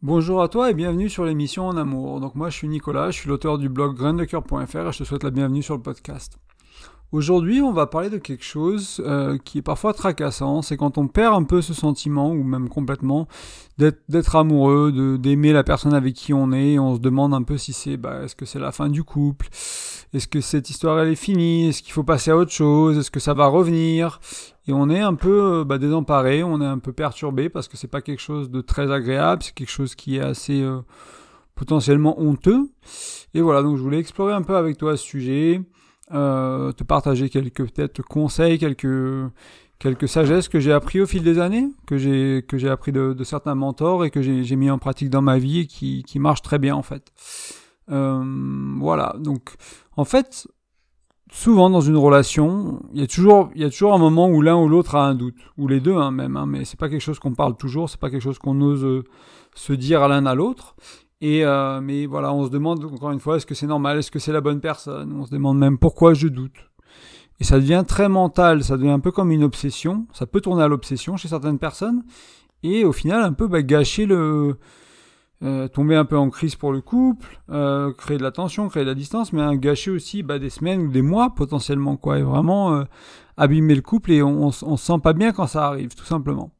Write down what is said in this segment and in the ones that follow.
Bonjour à toi et bienvenue sur l'émission En Amour. Donc moi je suis Nicolas, je suis l'auteur du blog graindecoeur.fr et je te souhaite la bienvenue sur le podcast. Aujourd'hui on va parler de quelque chose euh, qui est parfois tracassant, c'est quand on perd un peu ce sentiment, ou même complètement, d'être amoureux, d'aimer la personne avec qui on est, et on se demande un peu si c'est, bah, est-ce que c'est la fin du couple, est-ce que cette histoire elle est finie, est-ce qu'il faut passer à autre chose, est-ce que ça va revenir, et on est un peu euh, bah, désemparé, on est un peu perturbé parce que c'est pas quelque chose de très agréable, c'est quelque chose qui est assez euh, potentiellement honteux. Et voilà, donc je voulais explorer un peu avec toi ce sujet, euh, te partager quelques peut-être conseils, quelques quelques sagesses que j'ai appris au fil des années, que j'ai que j'ai appris de, certains mentors et que j'ai mis en pratique dans ma vie et qui qui marchent très bien en fait. voilà, donc en fait, souvent dans une relation, il y a toujours, il y a toujours un moment où l'un ou l'autre a un doute, ou les deux hein, même, hein, mais c'est pas quelque chose qu'on parle toujours, c'est pas quelque chose qu'on ose euh, se dire à l'un à l'autre. Et euh, mais voilà, on se demande encore une fois, est-ce que c'est normal, est-ce que c'est la bonne personne? On se demande même pourquoi je doute. Et ça devient très mental, ça devient un peu comme une obsession. Ça peut tourner à l'obsession chez certaines personnes, et au final un peu bah, gâcher le euh, tomber un peu en crise pour le couple, euh, créer de la tension, créer de la distance, mais gâcher aussi bah, des semaines ou des mois potentiellement, quoi, et vraiment euh, abîmer le couple et on, on, se sent pas bien quand ça arrive, tout simplement.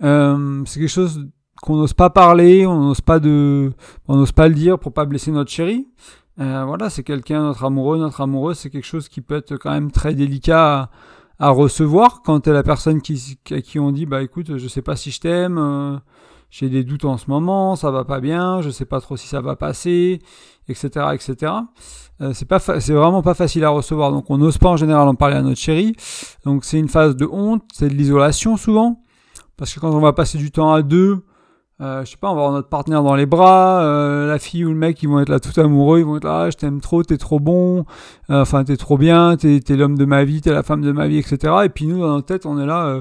c'est quelque chose qu'on n'ose pas parler, on n'ose pas de, on n'ose pas le dire pour pas blesser notre chérie. voilà, c'est quelqu'un, notre amoureux, notre amoureuse, c'est quelque chose qui peut être quand même très délicat à, recevoir quand t'es la personne qui, à qui on dit, bah écoute, je sais pas si je t'aime j'ai des doutes en ce moment, ça va pas bien, je sais pas trop si ça va passer, etc., etc. Euh, c'est pas, c'est vraiment pas facile à recevoir, donc on n'ose pas en général en parler à notre chérie. Donc c'est une phase de honte, c'est de l'isolation souvent, parce que quand on va passer du temps à deux, euh, je sais pas, on va avoir notre partenaire dans les bras, euh, la fille ou le mec, ils vont être là tout amoureux, ils vont être là, ah, je t'aime trop, t'es trop bon, euh, enfin t'es trop bien, t'es, t'es l'homme de ma vie, t'es la femme de ma vie, etc. Et puis nous dans notre tête, on est là.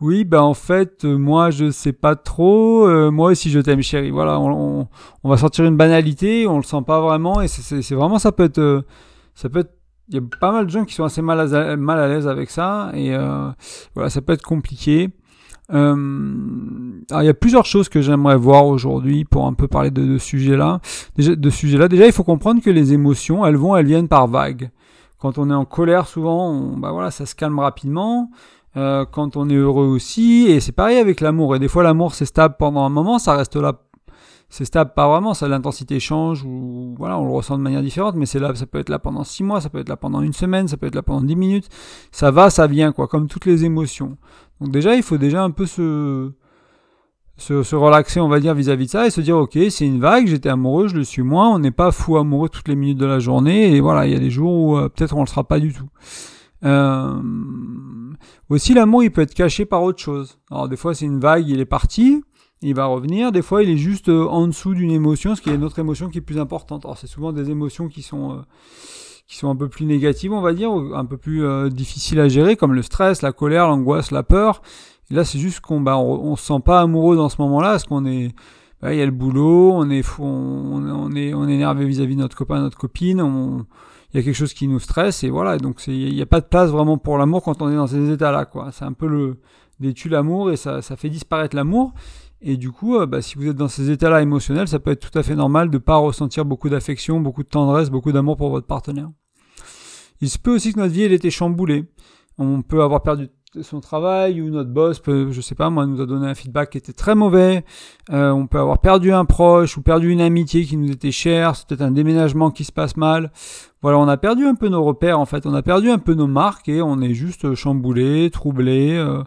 Oui, ben en fait, moi je sais pas trop. Moi aussi je t'aime, chérie. Voilà, on, on, va sortir une banalité, on le sent pas vraiment, et c'est vraiment ça peut être, ça peut être. Il y a pas mal de gens qui sont assez mal à, mal à l'aise avec ça, et voilà, ça peut être compliqué. Alors il y a plusieurs choses que j'aimerais voir aujourd'hui pour un peu parler de, de ce sujet-là. Déjà, de sujet-là, déjà il faut comprendre que les émotions, elles vont, elles viennent par vagues. Quand on est en colère, souvent, bah voilà, ça se calme rapidement. Euh, quand on est heureux aussi. Et c'est pareil avec l'amour. Et des fois, l'amour, c'est stable pendant un moment, ça reste là. C'est stable pas vraiment, ça l'intensité change ou voilà, on le ressent de manière différente, mais c'est là, ça peut être là pendant six mois, ça peut être là pendant une semaine, ça peut être là pendant dix minutes, ça va, ça vient quoi, comme toutes les émotions. Donc déjà, il faut déjà un peu se, se, se relaxer, on va dire, vis-à-vis de ça et se dire, ok, c'est une vague, j'étais amoureux, je le suis moins, on n'est pas fou amoureux toutes les minutes de la journée, et voilà, il y a des jours où euh, peut-être on le sera pas du tout. Euh, aussi, l'amour, il peut être caché par autre chose. Alors, des fois, c'est une vague, il est parti, il va revenir. Des fois, il est juste euh, en dessous d'une émotion, ce qui est une autre émotion qui est plus importante. Alors, c'est souvent des émotions qui sont, euh, qui sont un peu plus négatives, on va dire, un peu plus euh, difficiles à gérer, comme le stress, la colère, l'angoisse, la peur. Là, c'est juste qu'on bah, on, se sent pas amoureux dans ce moment-là, parce qu'on est, bah, il y a le boulot, on est, on, on est, on est énervé vis-à-vis de notre copain, notre copine, on, il y a quelque chose qui nous stresse et voilà. Donc il n'y a pas de place vraiment pour l'amour quand on est dans ces états là quoi. C'est un peu le détue l'amour et ça, ça fait disparaître l'amour et du coup euh, bah, si vous êtes dans ces états là émotionnels ça peut être tout à fait normal de pas ressentir beaucoup d'affection beaucoup de tendresse beaucoup d'amour pour votre partenaire il se peut aussi que notre vie elle était chamboulée on peut avoir perdu son travail ou notre boss peut, je sais pas moi, nous a donné un feedback qui était très mauvais. Euh, on peut avoir perdu un proche ou perdu une amitié qui nous était chère. C'est peut-être un déménagement qui se passe mal. Voilà, on a perdu un peu nos repères en fait. On a perdu un peu nos marques et on est juste chamboulé, troublé. Euh,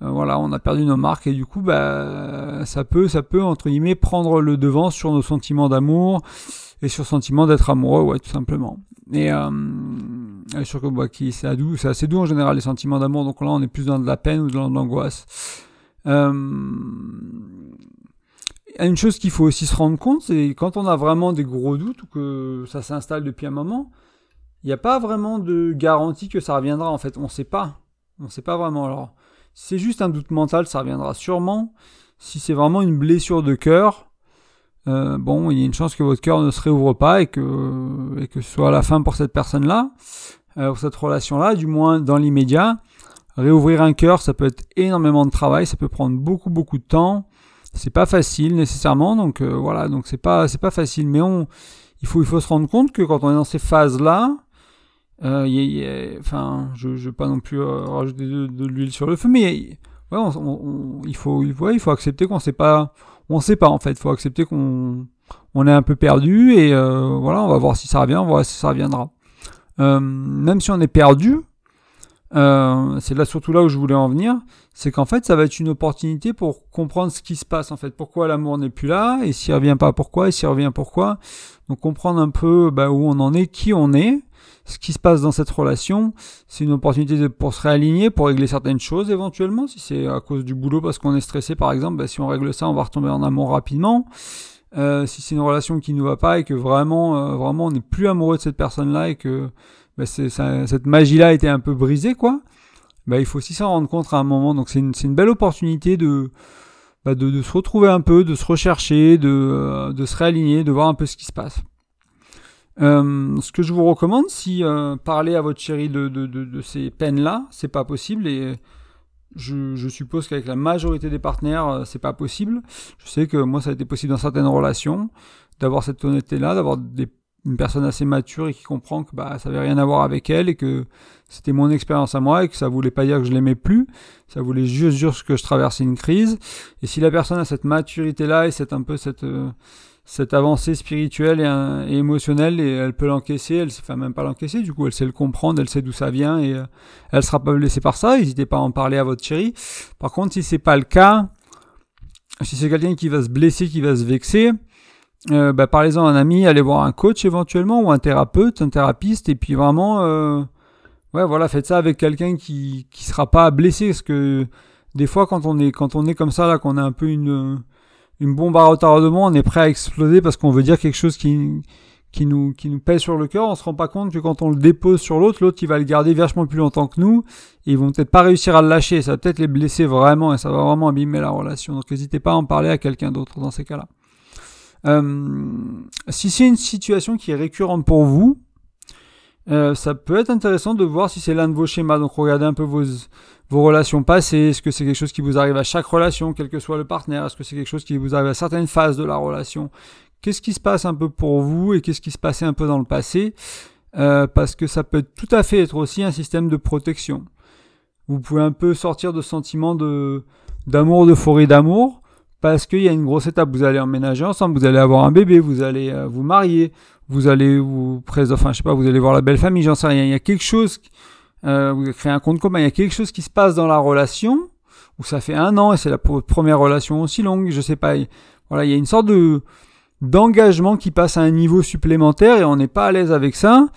voilà, on a perdu nos marques et du coup, bah, ça peut, ça peut entre guillemets prendre le devant sur nos sentiments d'amour et sur le sentiment d'être amoureux, ouais, tout simplement. Et euh, que bah, qui c'est doux, c'est assez doux en général les sentiments d'amour. Donc là, on est plus dans de la peine ou dans de l'angoisse. Euh, une chose qu'il faut aussi se rendre compte, c'est quand on a vraiment des gros doutes ou que ça s'installe depuis un moment, il n'y a pas vraiment de garantie que ça reviendra. En fait, on ne sait pas. On ne sait pas vraiment. Alors, c'est juste un doute mental, ça reviendra sûrement. Si c'est vraiment une blessure de cœur, euh, bon, il y a une chance que votre cœur ne se réouvre pas et que, et que ce soit la fin pour cette personne-là, euh, pour cette relation-là, du moins dans l'immédiat. Réouvrir un cœur, ça peut être énormément de travail, ça peut prendre beaucoup beaucoup de temps. c'est pas facile nécessairement, donc euh, voilà, donc c'est pas pas facile, mais on il faut il faut se rendre compte que quand on est dans ces phases là, euh, enfin, je, je veux pas non plus euh, rajouter de, l'huile sur le feu, mais ouais, on, faut il faut il faut accepter qu'on sait pas, on sait pas en fait, il faut accepter qu'on on est un peu perdu et euh, voilà, on va voir si ça revient, on va voir si ça reviendra. même si on est perdu, euh, c'est là surtout là où je voulais en venir, c'est qu'en fait ça va être une opportunité pour comprendre ce qui se passe en fait, pourquoi l'amour n'est plus là, et s'il revient pas pourquoi, et s'il revient pourquoi. Donc comprendre un peu bah, où on en est, qui on est, ce qui se passe dans cette relation, c'est une opportunité pour se réaligner, pour régler certaines choses éventuellement, si c'est à cause du boulot parce qu'on est stressé par exemple, bah, si on règle ça on va retomber en amour rapidement. Euh, si c'est une relation qui ne va pas et que vraiment, euh, vraiment on n'est plus amoureux de cette personne-là et que bah, cette magie-là a été un peu brisée, quoi. Bah, il faut aussi s'en rendre compte à un moment. Donc c'est une, belle opportunité de, bah, de, se retrouver un peu, de se rechercher, de, euh, de se réaligner, de voir un peu ce qui se passe. Euh, ce que je vous recommande, si euh, parler à votre chérie de, ces peines-là, c'est pas possible et je, je suppose qu'avec la majorité des partenaires, c'est pas possible. Je sais que moi, ça a été possible dans certaines relations d'avoir cette honnêteté-là, d'avoir des une personne assez mature et qui comprend que bah ça avait rien à voir avec elle et que c'était mon expérience à moi et que ça voulait pas dire que je l'aimais plus, ça voulait juste dire que je traversais une crise. Et si la personne a cette maturité là et cette un peu cette euh, cette avancée spirituelle et, émotionnelle et elle peut l'encaisser, elle sait même pas l'encaisser, du coup elle sait le comprendre, elle sait d'où ça vient et euh, elle sera pas blessée par ça. N'hésitez pas à en parler à votre chérie. Par contre, si c'est pas le cas, si c'est quelqu'un qui va se blesser, qui va se vexer, euh, bah, parlez-en à un ami, allez voir un coach éventuellement ou un thérapeute, un thérapeute, et puis vraiment, euh, ouais, voilà, faites ça avec quelqu'un qui qui sera pas blessé, parce que des fois quand on est quand on est comme ça là, qu'on a un peu une une bombe à retardement, on est prêt à exploser parce qu'on veut dire quelque chose qui qui nous qui nous pèse sur le cœur, on se rend pas compte que quand on le dépose sur l'autre, l'autre il va le garder vachement plus longtemps que nous, et ils vont peut-être pas réussir à le lâcher, ça va peut-être les blesser vraiment et ça va vraiment abîmer la relation. Donc n'hésitez pas à en parler à quelqu'un d'autre dans ces cas-là. Euh, si c'est une situation qui est récurrente pour vous, euh, ça peut être intéressant de voir si c'est l'un de vos schémas. Donc regardez un peu vos, vos relations passées. Est-ce que c'est quelque chose qui vous arrive à chaque relation, quel que soit le partenaire? Est-ce que c'est quelque chose qui vous arrive à certaines phases de la relation? Qu'est-ce qui se passe un peu pour vous et qu'est-ce qui se passait un peu dans le passé? Euh, Parce que ça peut tout à fait être aussi un système de protection. Vous pouvez un peu sortir de sentiment de d'amour, de forêt d'amour, parce qu'il y a une grosse étape. Vous allez emménager ensemble, vous allez avoir un bébé, vous allez euh, vous marier, vous allez vous présenter, enfin je sais pas, vous allez voir la belle famille, j'en sais rien. Il y a quelque chose, euh, vous créez un compte commun, il y a quelque chose qui se passe dans la relation où ça fait un an et c'est la première relation aussi longue, je sais pas. Voilà, il y a une sorte de d'engagement qui passe à un niveau supplémentaire et on n'est pas à l'aise avec ça.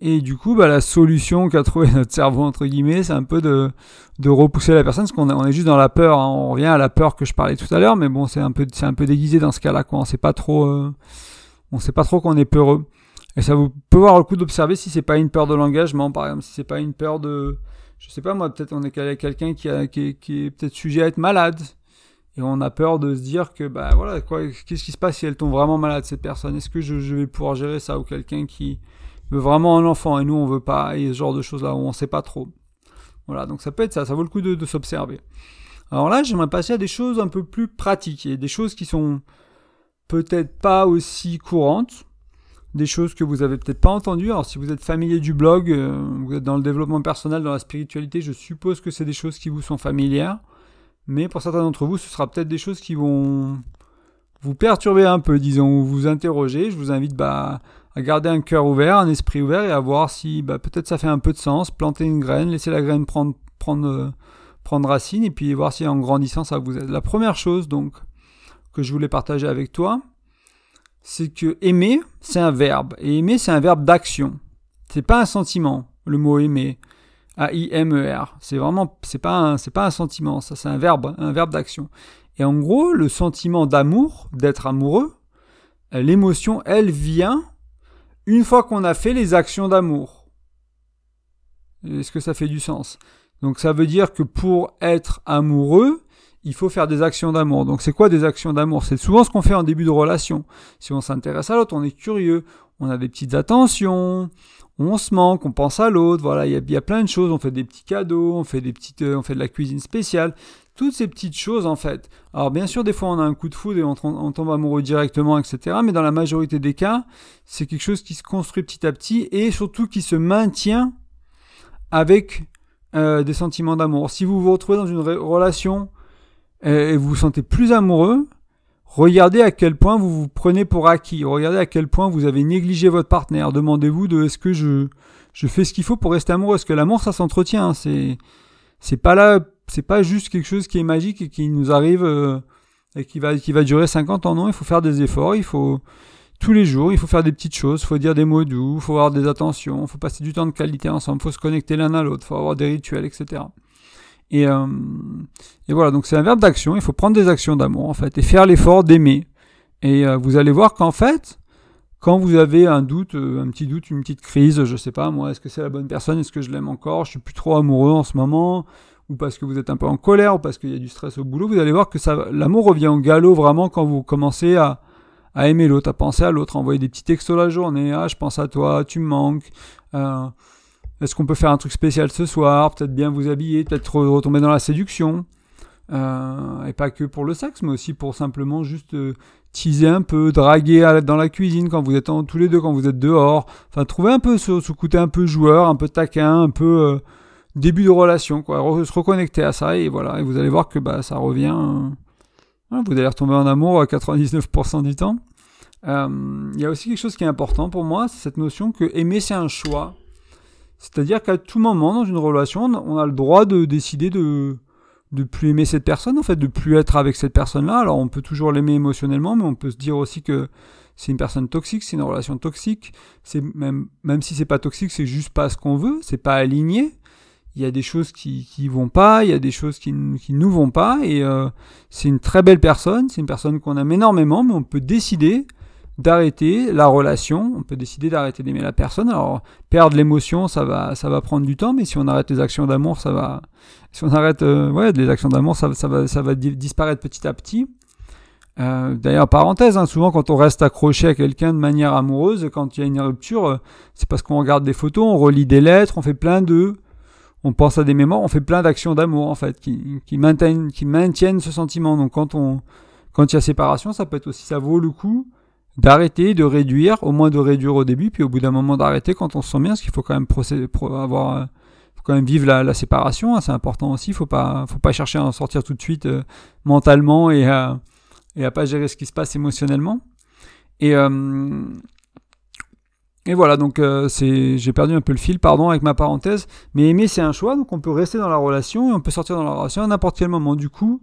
Et du coup, bah, la solution qu'a trouvé notre cerveau, entre guillemets, c'est un peu de, de repousser la personne, parce qu'on on est juste dans la peur. Hein. On revient à la peur que je parlais tout à l'heure, mais bon, c'est un peu, c'est un peu déguisé dans ce cas-là, quoi. On sait pas trop, euh, on sait pas trop qu'on est peureux. Et ça vous peut voir le coup d'observer si c'est pas une peur de l'engagement, par exemple, si c'est pas une peur de, je sais pas moi, peut-être on est quelqu'un qui, qui, qui est peut-être sujet à être malade. Et on a peur de se dire que, bah voilà, quoi, qu'est-ce qui se passe si elle tombe vraiment malade, cette personne? Est-ce que je, je vais pouvoir gérer ça ou quelqu'un qui, veut vraiment un enfant et nous on veut pas, et ce genre de choses-là où on sait pas trop. Voilà, donc ça peut être ça, ça vaut le coup de, s'observer. Alors là, j'aimerais passer à des choses un peu plus pratiques, et des choses qui sont peut-être pas aussi courantes, des choses que vous avez peut-être pas entendues. Alors si vous êtes familier du blog, euh, vous êtes dans le développement personnel, dans la spiritualité, je suppose que c'est des choses qui vous sont familières. Mais pour certains d'entre vous, ce sera peut-être des choses qui vont vous perturber un peu, disons, ou vous interroger. Je vous invite bah, à garder un cœur ouvert, un esprit ouvert et à voir si bah, peut-être ça fait un peu de sens, planter une graine, laisser la graine prendre, prendre, euh, prendre racine et puis voir si en grandissant ça vous aide. La première chose donc que je voulais partager avec toi, c'est que aimer, c'est un verbe. Et aimer, c'est un verbe d'action. C'est pas un sentiment, le mot aimer. A-I-M-E-R. C'est vraiment, c'est pas un, pas un sentiment, ça, c'est un verbe, un verbe d'action. Et en gros, le sentiment d'amour, d'être amoureux, l'émotion, elle vient une fois qu'on a fait les actions d'amour. Est-ce que ça fait du sens? Donc ça veut dire que pour être amoureux, il faut faire des actions d'amour. Donc c'est quoi des actions d'amour? C'est souvent ce qu'on fait en début de relation. Si on s'intéresse à l'autre, on est curieux, on a des petites attentions, on se manque, on pense à l'autre, voilà, il y, a, plein de choses, on fait des petits cadeaux, on fait des petites, euh, on fait de la cuisine spéciale. Toutes ces petites choses en fait. Alors bien sûr, des fois on a un coup de foudre et on, tombe amoureux directement, etc. Mais dans la majorité des cas, c'est quelque chose qui se construit petit à petit et surtout qui se maintient avec euh, des sentiments d'amour. Si vous vous retrouvez dans une relation et vous vous sentez plus amoureux, regardez à quel point vous vous prenez pour acquis. Regardez à quel point vous avez négligé votre partenaire. Demandez-vous de est-ce que je, je fais ce qu'il faut pour rester amoureux? Est-ce que l'amour ça s'entretient. Hein. C'est c'est pas là, c'est pas juste quelque chose qui est magique et qui nous arrive euh, et qui va qui va durer 50 ans. Non, il faut faire des efforts. Il faut tous les jours, il faut faire des petites choses, il faut dire des mots doux, il faut avoir des attentions, il faut passer du temps de qualité ensemble, il faut se connecter l'un à l'autre, il faut avoir des rituels, etc. Et, euh, et voilà, donc c'est un verbe d'action, il faut prendre des actions d'amour en fait, et faire l'effort d'aimer. Et euh, vous allez voir qu'en fait, quand vous avez un doute, un petit doute, une petite crise, je sais pas moi, est-ce que c'est la bonne personne, est-ce que je l'aime encore, je suis plus trop amoureux en ce moment, ou parce que vous êtes un peu en colère, ou parce qu'il y a du stress au boulot, vous allez voir que l'amour revient au galop vraiment quand vous commencez à, à aimer l'autre, à penser à l'autre, à envoyer des petits textos la journée, ah je pense à toi, tu me manques, euh, est-ce qu'on peut faire un truc spécial ce soir, peut-être bien vous habiller, peut-être retomber dans la séduction, euh, et pas que pour le sexe, mais aussi pour simplement juste euh, teaser un peu, draguer dans la cuisine quand vous êtes tous les deux, quand vous êtes dehors, enfin trouver un peu ce côté un peu joueur, un peu taquin, un peu début de relation, se reconnecter à ça, et voilà, et vous allez voir que bah, ça revient vous allez retomber en amour à 99% du temps. Euh, il y a aussi quelque chose qui est important pour moi, c'est cette notion que aimer c'est un choix. C'est-à-dire qu'à tout moment dans une relation, on a le droit de décider de de plus aimer cette personne, en fait, de plus être avec cette personne-là. Alors on peut toujours l'aimer émotionnellement, mais on peut se dire aussi que c'est une personne toxique, c'est une relation toxique. C'est même même si c'est pas toxique, c'est juste pas ce qu'on veut, c'est pas aligné il y a des choses qui qui vont pas, il y a des choses qui, qui nous vont pas, et euh, c'est une très belle personne, c'est une personne qu'on aime énormément, mais on peut décider d'arrêter la relation, on peut décider d'arrêter d'aimer la personne. Alors perdre l'émotion, ça va ça va prendre du temps, mais si on arrête les actions d'amour, ça va si on arrête euh, ouais les actions d'amour, ça, ça va ça va disparaître petit à petit. Euh, D'ailleurs, parenthèse, hein, souvent quand on reste accroché à quelqu'un de manière amoureuse, quand il y a une rupture, euh, c'est parce qu'on regarde des photos, on relit des lettres, on fait plein de on pense à des mémoires, on fait plein d'actions d'amour en fait qui, maintiennent, ce sentiment. Donc quand il y a séparation, ça peut être aussi ça vaut le coup d'arrêter, de réduire, au moins de réduire au début, puis au bout d'un moment d'arrêter quand on se sent bien, parce qu'il faut quand même procéder, avoir, euh, quand même vivre la, séparation, hein, c'est important aussi. Faut pas, faut pas chercher à en sortir tout de suite euh, mentalement et à et à pas gérer ce qui se passe émotionnellement. Et euh, et voilà, donc euh, c'est, j'ai perdu un peu le fil, pardon, avec ma parenthèse. Mais aimer, c'est un choix, donc on peut rester dans la relation et on peut sortir dans la relation à n'importe quel moment. Du coup,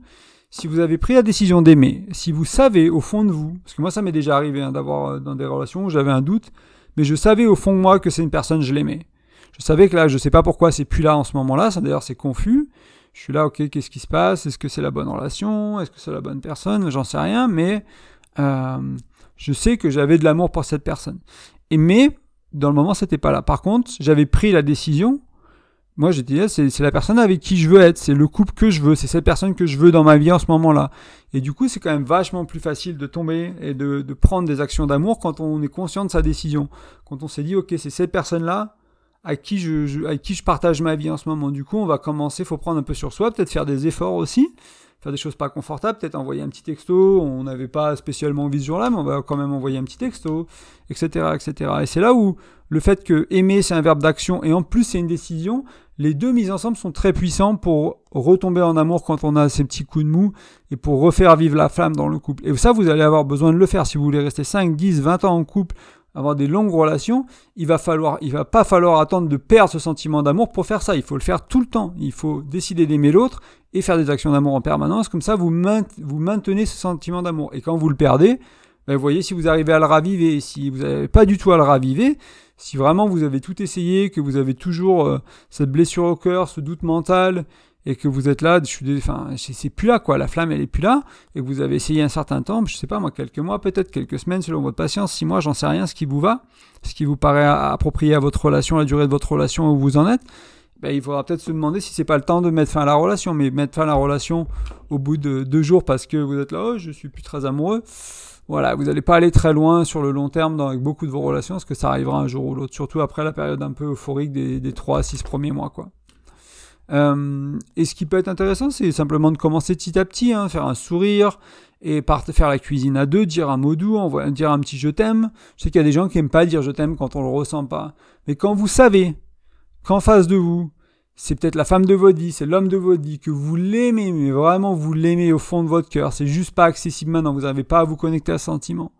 si vous avez pris la décision d'aimer, si vous savez au fond de vous, parce que moi ça m'est déjà arrivé hein, d'avoir euh, dans des relations où j'avais un doute, mais je savais au fond de moi que c'est une personne, je l'aimais. Je savais que là, je sais pas pourquoi c'est plus là en ce moment-là, ça d'ailleurs c'est confus. Je suis là, ok, qu'est-ce qui se passe? Est-ce que c'est la bonne relation? Est-ce que c'est la bonne personne? J'en sais rien, mais euh, je sais que j'avais de l'amour pour cette personne. Et mais, dans le moment, c'était pas là. Par contre, j'avais pris la décision. Moi, j'étais là, c'est la personne avec qui je veux être, c'est le couple que je veux, c'est cette personne que je veux dans ma vie en ce moment-là. Et du coup, c'est quand même vachement plus facile de tomber et de, prendre des actions d'amour quand on est conscient de sa décision. Quand on s'est dit, ok, c'est cette personne-là à qui je, partage ma vie en ce moment. Du coup, on va commencer, faut prendre un peu sur soi, peut-être faire des efforts aussi faire des choses pas confortables, peut-être envoyer un petit texto, on n'avait pas spécialement envie ce jour-là, mais on va quand même envoyer un petit texto, etc., etc. Et c'est là où le fait que aimer c'est un verbe d'action et en plus c'est une décision, les deux mises ensemble sont très puissants pour retomber en amour quand on a ces petits coups de mou et pour refaire vivre la flamme dans le couple. Et ça, vous allez avoir besoin de le faire si vous voulez rester 5, 10, 20 ans en couple avoir des longues relations, il va falloir, il va pas falloir attendre de perdre ce sentiment d'amour pour faire ça. Il faut le faire tout le temps. Il faut décider d'aimer l'autre et faire des actions d'amour en permanence. Comme ça, vous, maintenez ce sentiment d'amour. Et quand vous le perdez, ben, vous voyez si vous arrivez à le raviver. Si vous n'avez pas du tout à le raviver, si vraiment vous avez tout essayé, que vous avez toujours euh, cette blessure au cœur, ce doute mental, et que vous êtes là, je suis, enfin, c'est plus là quoi, la flamme elle est plus là, et que vous avez essayé un certain temps, je sais pas moi, quelques mois peut-être, quelques semaines selon votre patience, six mois, j'en sais rien, ce qui vous va, ce qui vous paraît approprié à votre relation, la durée de votre relation où vous en êtes, ben, il faudra peut-être se demander si c'est pas le temps de mettre fin à la relation, mais mettre fin à la relation au bout de deux jours parce que vous êtes là, oh, je suis plus très amoureux. Voilà, vous n'allez pas aller très loin sur le long terme dans, avec beaucoup de vos relations, parce que ça arrivera un jour ou l'autre, surtout après la période un peu euphorique des, 3 à 6 premiers mois, quoi. Euh, et ce qui peut être intéressant, c'est simplement de commencer petit à petit, hein, faire un sourire, et faire la cuisine à deux, dire un mot doux, dire un petit je t'aime. Je sais qu'il y a des gens qui n'aiment pas dire je t'aime quand on le ressent pas. Mais quand vous savez qu'en face de vous, c'est peut-être la femme de votre vie, c'est l'homme de votre vie, que vous l'aimez, mais vraiment vous l'aimez au fond de votre cœur, c'est juste pas accessible maintenant, vous n'avez pas à vous connecter à ce sentiment.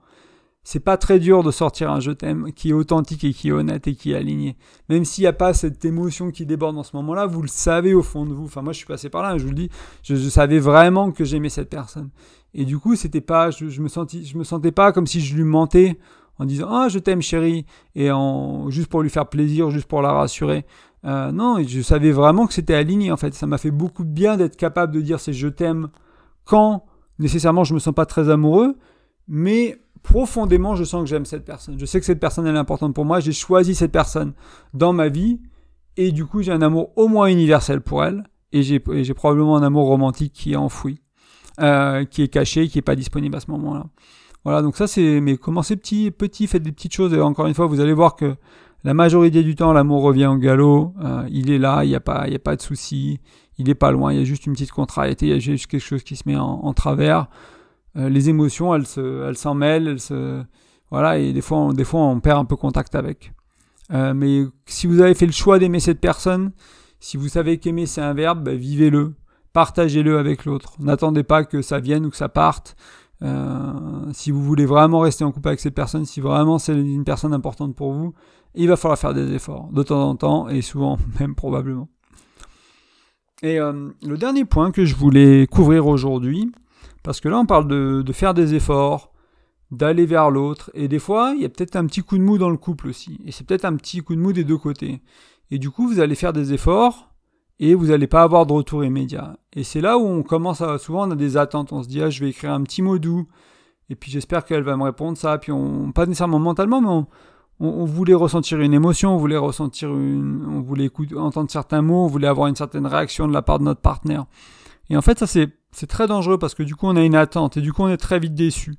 C'est pas très dur de sortir un je t'aime qui est authentique et qui est honnête et qui est aligné. Même s'il n'y a pas cette émotion qui déborde en ce moment-là, vous le savez au fond de vous. Enfin, moi, je suis passé par là, je vous le dis. Je, savais vraiment que j'aimais cette personne. Et du coup, c'était pas, je, me sentis, je me sentais pas comme si je lui mentais en disant ah je t'aime chérie et en juste pour lui faire plaisir, juste pour la rassurer. Euh, non, je savais vraiment que c'était aligné en fait. Ça m'a fait beaucoup de bien d'être capable de dire c'est je t'aime quand nécessairement je me sens pas très amoureux, mais profondément je sens que j'aime cette personne. Je sais que cette personne elle est importante pour moi. J'ai choisi cette personne dans ma vie et du coup j'ai un amour au moins universel pour elle et j'ai probablement un amour romantique qui est enfoui, euh, qui est caché, qui est pas disponible à ce moment-là. Voilà, donc ça c'est, mais commencez petit, petit, faites des petites choses et encore une fois vous allez voir que la majorité du temps, l'amour revient au galop. Euh, il est là, il n'y a pas, a pas de souci. Il n'est pas loin. Il y a juste une petite contrariété. Il y a juste quelque chose qui se met en, travers. Euh, les émotions, elles se, elles s'en mêlent. Elles se, voilà. Et des fois, on, des fois, on perd un peu contact avec. Euh, mais si vous avez fait le choix d'aimer cette personne, si vous savez qu'aimer c'est un verbe, bah, vivez-le, partagez-le avec l'autre. N'attendez pas que ça vienne ou que ça parte. si vous voulez vraiment rester en couple avec cette personne, si vraiment c'est une personne importante pour vous, il va falloir faire des efforts de temps en temps et souvent même probablement. Et euh, le dernier point que je voulais couvrir aujourd'hui, parce que là on parle de, faire des efforts, d'aller vers l'autre, et des fois il y a peut-être un petit coup de mou dans le couple aussi, et c'est peut-être un petit coup de mou des deux côtés. Et du coup vous allez faire des efforts, et vous n'allez pas avoir de retour immédiat. Et c'est là où on commence à, souvent on a des attentes, on se dit ah je vais écrire un petit mot doux, et puis j'espère qu'elle va me répondre ça, puis on, pas nécessairement mentalement, mais on, on, voulait ressentir une émotion, on voulait ressentir une, on voulait entendre certains mots, on voulait avoir une certaine réaction de la part de notre partenaire. Et en fait, ça c'est, c'est très dangereux parce que du coup, on a une attente et du coup, on est très vite déçu.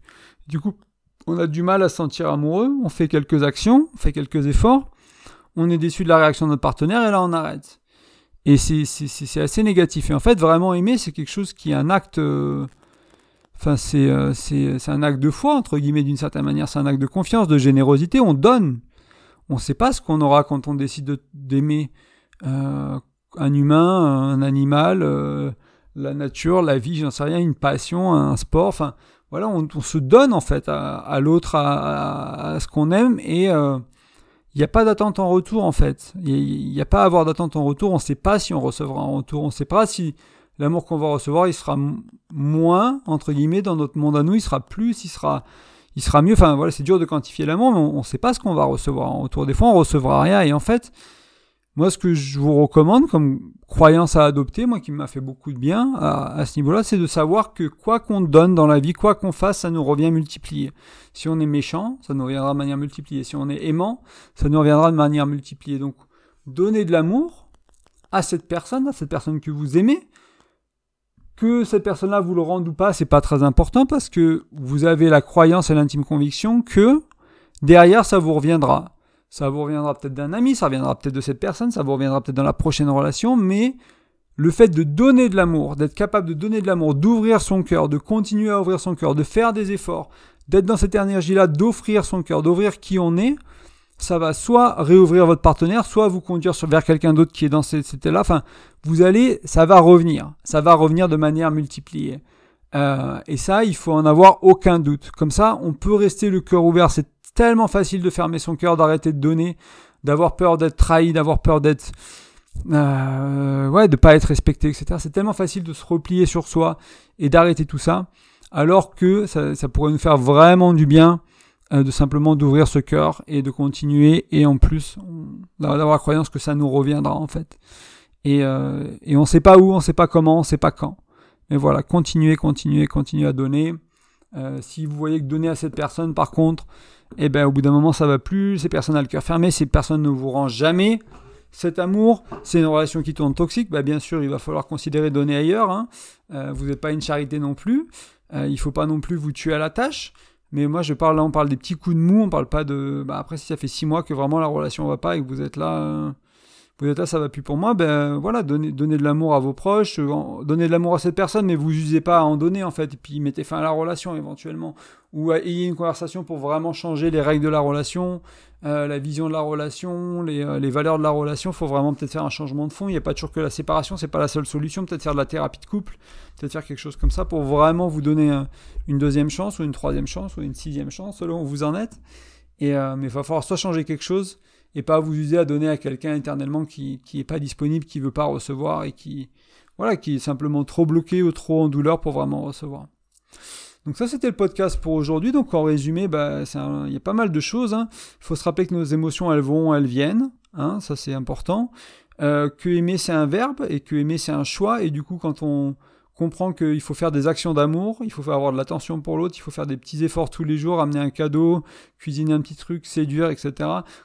Du coup, on a du mal à se sentir amoureux, on fait quelques actions, on fait quelques efforts, on est déçu de la réaction de notre partenaire et là, on arrête. Et c'est, assez négatif. Et en fait, vraiment aimer, c'est quelque chose qui est un acte. Euh, Enfin, euh, c'est, c'est, un acte de foi, entre guillemets, d'une certaine manière. C'est un acte de confiance, de générosité. On donne. On ne sait pas ce qu'on aura quand on décide d'aimer euh, un humain, un animal, euh, la nature, la vie, j'en sais rien, une passion, un sport. Enfin, voilà, on, se donne en fait à, l'autre, à, ce qu'on aime et il n'y a pas d'attente en retour en fait. Il n'y a, pas à avoir d'attente en retour. On ne sait pas si on recevra en retour. On ne sait pas si l'amour qu'on va recevoir, il sera moins, entre guillemets, dans notre monde à nous, il sera plus, il sera, il sera mieux. Enfin, voilà, c'est dur de quantifier l'amour, mais on ne sait pas ce qu'on va recevoir en retour. Des fois, on recevra rien. Et en fait, moi, ce que je vous recommande comme croyance à adopter, moi qui m'a fait beaucoup de bien à, ce niveau-là, c'est de savoir que quoi qu'on donne dans la vie, quoi qu'on fasse, ça nous revient multiplié. Si on est méchant, ça nous reviendra de manière multipliée. Si on est aimant, ça nous reviendra de manière multipliée. Donc, donner de l'amour à cette personne, à cette personne que vous aimez, que cette personne-là vous le rende ou pas, c'est pas très important parce que vous avez la croyance et l'intime conviction que derrière ça vous reviendra. Ça vous reviendra peut-être d'un ami, ça reviendra peut-être de cette personne, ça vous reviendra peut-être dans la prochaine relation, mais le fait de donner de l'amour, d'être capable de donner de l'amour, d'ouvrir son cœur, de continuer à ouvrir son cœur, de faire des efforts, d'être dans cette énergie-là, d'offrir son cœur, d'ouvrir qui on est, ça va soit réouvrir votre partenaire, soit vous conduire vers quelqu'un d'autre qui est dans cet état-là. Enfin, vous allez, ça va revenir. Ça va revenir de manière multipliée. Euh, et ça, il faut en avoir aucun doute. Comme ça, on peut rester le cœur ouvert. Tellement facile de fermer son cœur, d'arrêter de donner, d'avoir peur d'être trahi, d'avoir peur d'être, euh, ouais, de pas être respecté, etc. C'est tellement facile de se replier sur soi et d'arrêter tout ça, alors que ça, ça pourrait nous faire vraiment du bien euh, de simplement d'ouvrir ce cœur et de continuer et en plus d'avoir la croyance que ça nous reviendra en fait. Et, euh, et on ne sait pas où, on ne sait pas comment, on ne sait pas quand. Mais voilà, continuez, continuez, continuez à donner. Euh, si vous voyez que donner à cette personne, par contre, eh ben, au bout d'un moment, ça va plus. Ces personnes ont le cœur fermé, ces personnes ne vous rangent jamais cet amour. C'est une relation qui tourne toxique. Bah, bien sûr, il va falloir considérer donner ailleurs. Hein. vous n'êtes pas une charité non plus. il ne faut pas non plus vous tuer à la tâche. Mais moi, je parle là, on parle des petits coups de mou, on parle pas de. Bah, après, si ça fait six mois que vraiment la relation va pas et que vous êtes là, euh, vous êtes là, ça va plus pour moi, ben voilà, donnez, de l'amour à vos proches, donnez de l'amour à cette personne, mais vous n'usez pas à en donner en fait, et puis mettez fin à la relation éventuellement, ou ayez une conversation pour vraiment changer les règles de la relation, euh, la vision de la relation, les, euh, valeurs de la relation, il faut vraiment peut-être faire un changement de fond, il n'y a pas toujours que la séparation, c'est pas la seule solution, peut-être faire de la thérapie de couple, peut-être faire quelque chose comme ça pour vraiment vous donner une deuxième chance, ou une troisième chance, ou une sixième chance, selon où vous en êtes, et, euh, mais il va falloir soit changer quelque chose, et pas vous user à donner à quelqu'un éternellement qui n'est pas disponible, qui veut pas recevoir et qui voilà qui est simplement trop bloqué ou trop en douleur pour vraiment recevoir. Donc ça c'était le podcast pour aujourd'hui. Donc en résumé, bah, il y a pas mal de choses. Hein. Il faut se rappeler que nos émotions elles vont, elles viennent. Hein, ça c'est important. Euh, que aimer c'est un verbe et que aimer c'est un choix. Et du coup quand on comprend qu'il faut faire des actions d'amour, il faut avoir de l'attention pour l'autre, il faut faire des petits efforts tous les jours, amener un cadeau, cuisiner un petit truc, séduire, etc.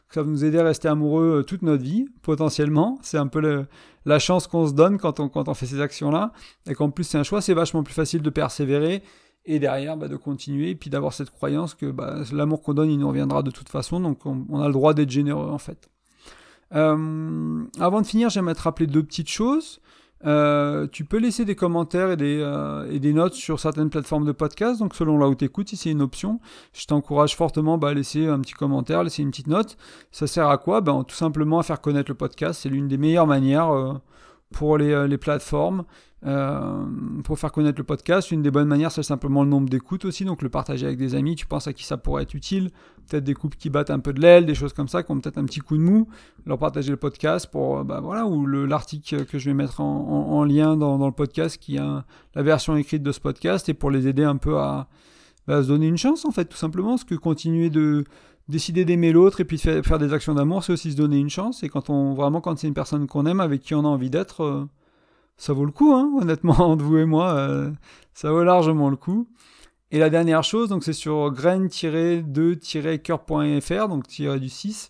Ça va nous aider à rester amoureux euh, toute notre vie, potentiellement. C'est un peu la chance qu'on se donne quand on, quand on fait ces actions-là. Et qu'en plus c'est un choix, c'est vachement plus facile de persévérer et derrière bah, de continuer, et puis d'avoir cette croyance que bah, l'amour qu'on donne, il nous reviendra de toute façon, donc on, a le droit d'être généreux en fait. Euh, avant de finir, j'aimerais te rappeler deux petites choses. Euh, tu peux laisser des commentaires et des, euh, et des, notes sur certaines plateformes de podcast, donc selon là où tu si c'est une option, je t'encourage fortement bah, à laisser un petit commentaire, laisser une petite note. Ça sert à quoi? Ben, Tout simplement à faire connaître le podcast, c'est l'une des meilleures manières euh, pour les, les plateformes. Euh, pour faire connaître le podcast, une des bonnes manières, c'est simplement le nombre d'écoutes aussi, donc le partager avec des amis, tu penses à qui ça pourrait être utile, peut-être des couples qui battent un peu de l'aile, des choses comme ça, qui ont peut-être un petit coup de mou, leur partager le podcast pour, bah voilà, ou l'article que je vais mettre en, lien dans, le podcast, qui a la version écrite de ce podcast, et pour les aider un peu à, bah, se donner une chance, en fait, tout simplement, parce que continuer de décider d'aimer l'autre et puis de faire, des actions d'amour, c'est aussi se donner une chance, et quand on, vraiment, quand c'est une personne qu'on aime, avec qui on a envie d'être, euh, ça vaut le coup, hein, honnêtement, entre vous et moi, euh, ça vaut largement le coup. Et la dernière chose, donc c'est sur grain-2-coeur.fr, donc tiré du 6.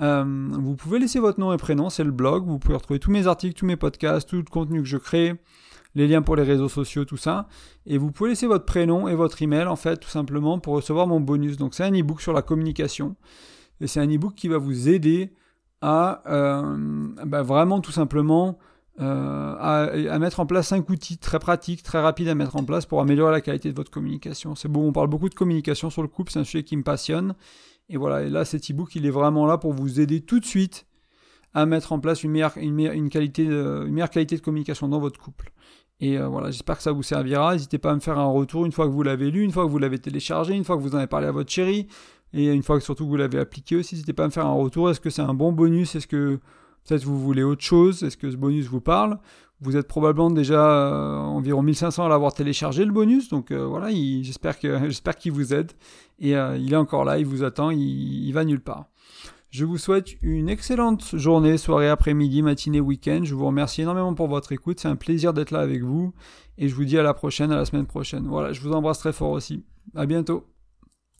Euh, vous pouvez laisser votre nom et prénom, c'est le blog. Vous pouvez retrouver tous mes articles, tous mes podcasts, tout le contenu que je crée, les liens pour les réseaux sociaux, tout ça. Et vous pouvez laisser votre prénom et votre email, en fait, tout simplement, pour recevoir mon bonus. Donc c'est un e-book sur la communication. Et c'est un e-book qui va vous aider à euh, bah, vraiment tout simplement euh, à, mettre en place cinq outils très pratiques, très rapides à mettre en place pour améliorer la qualité de votre communication. C'est bon, on parle beaucoup de communication sur le couple, c'est un sujet qui me passionne. Et voilà, et là, cet e-book, il est vraiment là pour vous aider tout de suite à mettre en place une meilleure, qualité de communication dans votre couple. Et euh, voilà, j'espère que ça vous servira. N'hésitez pas à me faire un retour une fois que vous l'avez lu, une fois que vous l'avez téléchargé, une fois que vous en avez parlé à votre chérie, et une fois que surtout vous l'avez appliqué aussi. N'hésitez pas à me faire un retour. Est-ce que c'est un bon bonus? Est-ce que Peut-être vous voulez autre chose, est-ce que ce bonus vous parle? Vous êtes probablement déjà euh, environ 1500 à l'avoir téléchargé le bonus, donc euh, voilà, j'espère qu'il vous aide. Et il est encore là, il vous attend, il, il, va nulle part. Je vous souhaite une excellente journée, soirée, après-midi, matinée, week-end. Je vous remercie énormément pour votre écoute, c'est un plaisir d'être là avec vous. Et je vous dis à la prochaine, à la semaine prochaine. Voilà, je vous embrasse très fort aussi. À bientôt.